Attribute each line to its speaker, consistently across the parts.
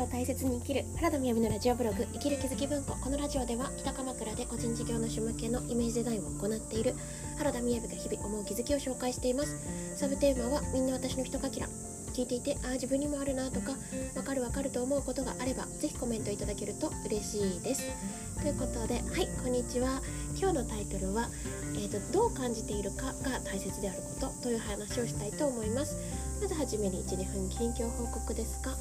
Speaker 1: を大切に生きる原田みやびのラジオブログ生きる気づき文庫。このラジオでは北鎌倉で個人事業主向けのイメージデザインを行っている原田みやびが日々思う気づきを紹介しています。サブテーマはみんな私の一かけら聞いていてああ自分にもあるなとかわかるわかると思うことがあればぜひコメントいただけると嬉しいです。ということではいこんにちは。今日のタイトルは、えーと、どう感じているかが大切であることという話をしたいと思います。まずはじめに12分近況報告ですが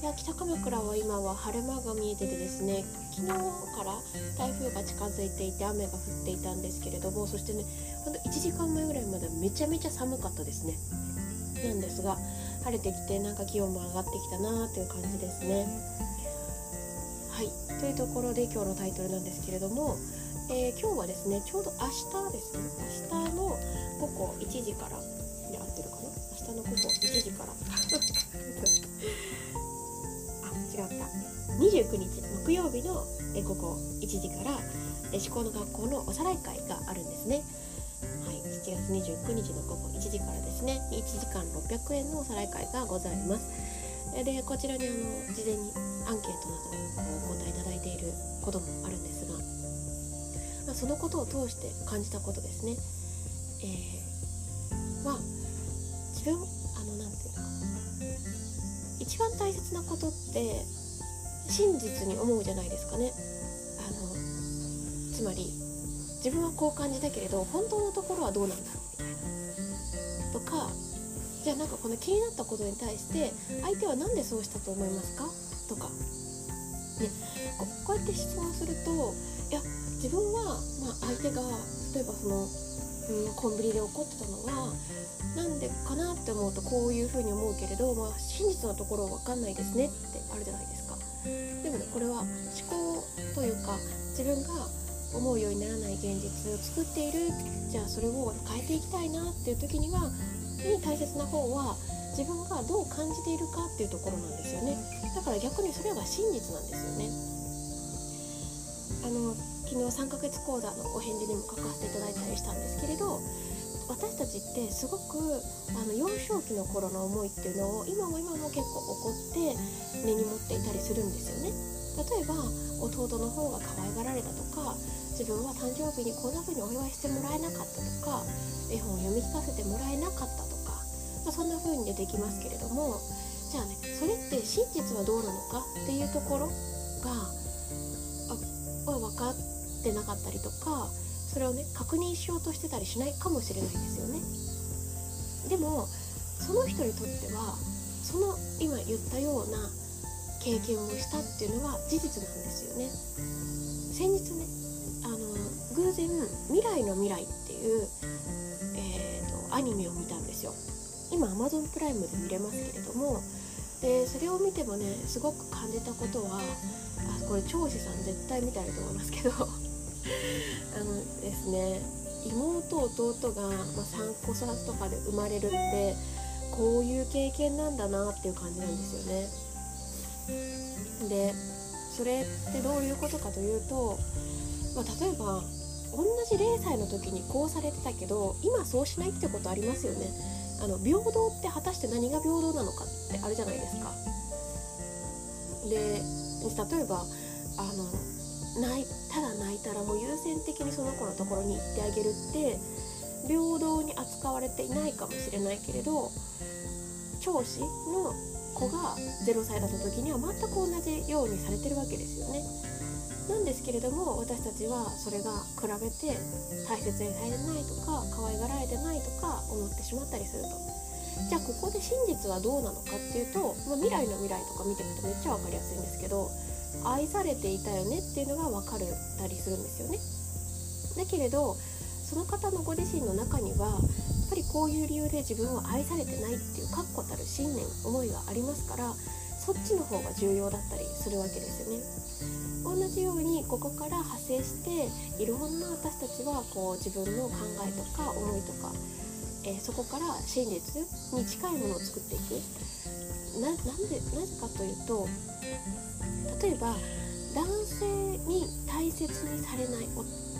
Speaker 1: いや北鎌倉は今は晴れ間が見えててですね昨日から台風が近づいていて雨が降っていたんですけれどもそしてねほんと1時間前ぐらいまでめちゃめちゃ寒かったですね。なんですが晴れてきてなんか気温も上がってきたなという感じですね。はい。というところで今日のタイトルなんですけれども、えー、今日はですねちょうど明日です。ね明日の午後1時から。で合ってるかな？明日の午後1時から。29日木曜日の午後1時から思考の学校のおさらい会があるんですね。はい、7月29日の午後1時からですね1時間600円のおさらい会がございます。でこちらにあの事前にアンケートなどをお答えいただいていることもあるんですが、まあ、そのことを通して感じたことですね、えー、は自分あのなんていうか一番大切なことって真実に思うじゃないですかね。あのつまり自分はこう感じたけれど本当のところはどうなんだろうみたいな。とかじゃあなんかこの気になったことに対して相手は何でそうしたと思いますか？とか、ね、ここうやって質問するといや自分は、まあ、相手が例えばその、うん、コンビニで怒ってたのはなんでかなって思うとこういうふうに思うけれど、まあ、真実のところは分かんないですねってあるじゃないですか。でもねこれは思考というか自分が思うようにならない現実を作っているじゃあそれを変えていきたいなっていう時にはに大切な方は自分がどう感じているかっていうところなんですよね。だから逆にそれが真実なんですよね。あの昨日3ヶ月講座のお返事にも書かせていただいたりしたんですけれど私たちってすごくあの幼少期の頃の思いっていうのを今も今も結構怒って根に持っていたりするんですよね。例えば弟の方が可愛がられたとか自分は誕生日にこんな風にお祝いしてもらえなかったとか絵本を読み聞かせてもらえなかったとか、まあ、そんな風に出てきますけれどもじゃあねそれって真実はどうなのかっていうところが分かってなかったりとかそれをね確認しようとしてたりしないかもしれないですよね。でもその人にとってはその今言ったような経験をしたっていうのは事実なんですよね。先日ねあの偶然「未来の未来」っていう、えーと、アニメを見たんですよ。今 Amazon プライムで見れますけれどもでそれを見てもねすごく感じたことはあこれ長司さん絶対見たらと思いますけど。あのですね妹弟が、まあ、3個差とかで生まれるってこういう経験なんだなっていう感じなんですよね。でそれってどういうことかというと、まあ、例えば同じ0歳の時にこうされてたけど今そうしないってことありますよね。あの平等って果たして何が平等なのかってあるじゃないですか。で例えばあの泣いただ泣いたらもう優先的にその子のところに行ってあげるって平等に扱われていないかもしれないけれど教師の子が0歳だった時には全く同じようにされてるわけですよね。なんですけれども私たちはそれが比べて大切にされてないとか可愛がられてないとか思ってしまったりすると。じゃあここで真実はどうなのかっていうと、まあ、未来の未来とか見てるとめっちゃ分かりやすいんですけど愛されていたよねっていうのが分かるたりするんですよね。だけれどその方のご自身の中にはやっぱりこういう理由で自分は愛されてないっていう確固たる信念思いがありますからそっちの方が重要だったりするわけですよね。同じようにここから派生していろんな私たちはこう自分の考えとか思いとか、えー、そこから真実に近いものを作っていくなでなぜかというと例えば男性に大切にされない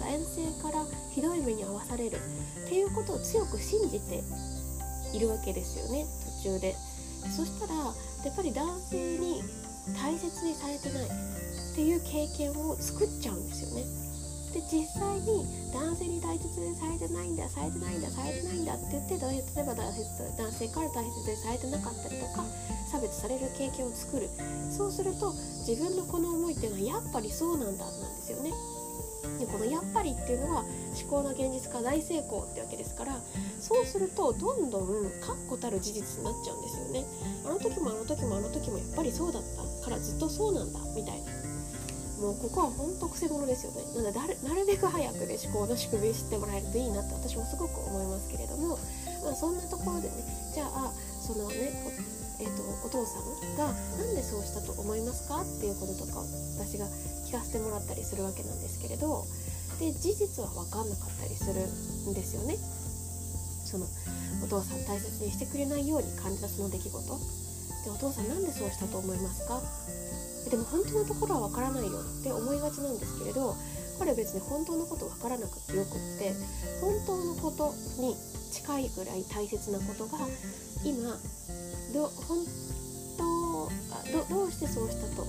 Speaker 1: 男性からひどい目に遭わされるっていうことを強く信じているわけですよね途中でそしたらやっぱり男性に大切にされてないっていう経験を作っちゃうんですよね。で実際に男性に大切にされてないんだされてないんだされてないんだって言って例えば男性から大切にされてなかったりとか差別される経験を作る。そうすると自分のこの思いっていうのはやっぱりそうなんだなんですよね。でこの「やっぱり」っていうのは思考の現実化大成功ってわけですからそうするとどんどん確固たる事実になっちゃうんですよね。あの時もあの時もあの時もやっぱりそうだったからずっとそうなんだみたいな。もうここは本当くせ者ですよね。なのでなるべく早くね思考の仕組み知ってもらえるといいなって私もすごく思いますけれども、まあ、そんなところでねじゃあそのねえーと、お父さんが何でそうしたと思いますかっていうこととか私が聞かせてもらったりするわけなんですけれどで事実は分かんなかったりするんですよね。そのお父さん大切にしてくれないように感じたその出来事。でお父さん何でそうしたと思いますか？でも本当のところは分からないよって思いがちなんですけれどこれ別に本当のこと分からなくてよくって本当のことに近いぐらい大切なことが今ど本当どどうしてそうしたと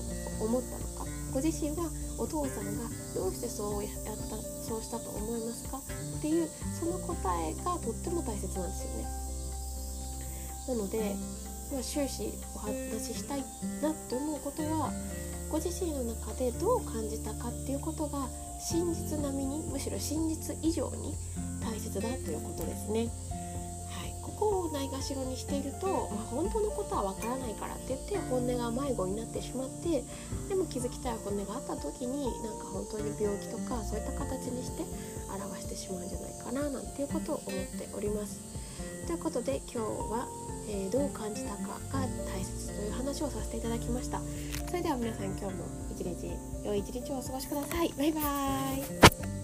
Speaker 1: 思ったのか？ご自身はお父さんがどうしてそうやったそうしたと思いますか？っていうその答えがとっても大切なんですよね。なので、まあ、終始お話ししたいなって思うことはご自身の中でどう感じたかっていうことが真実並みにむしろ真実以上に大切だということですね。こをないがしろにしていると、まあ、本当のことはわからないからって言って本音が迷子になってしまってでも気づきたい本音があった時になんか本当に病気とかそういった形にして表してしまうんじゃないかななんていうことを思っております。ということで今日は、えー、どう感じたかが大切という話をさせていただきました。それでは皆さん今日も一日良い一日をお過ごしください。バイバーイ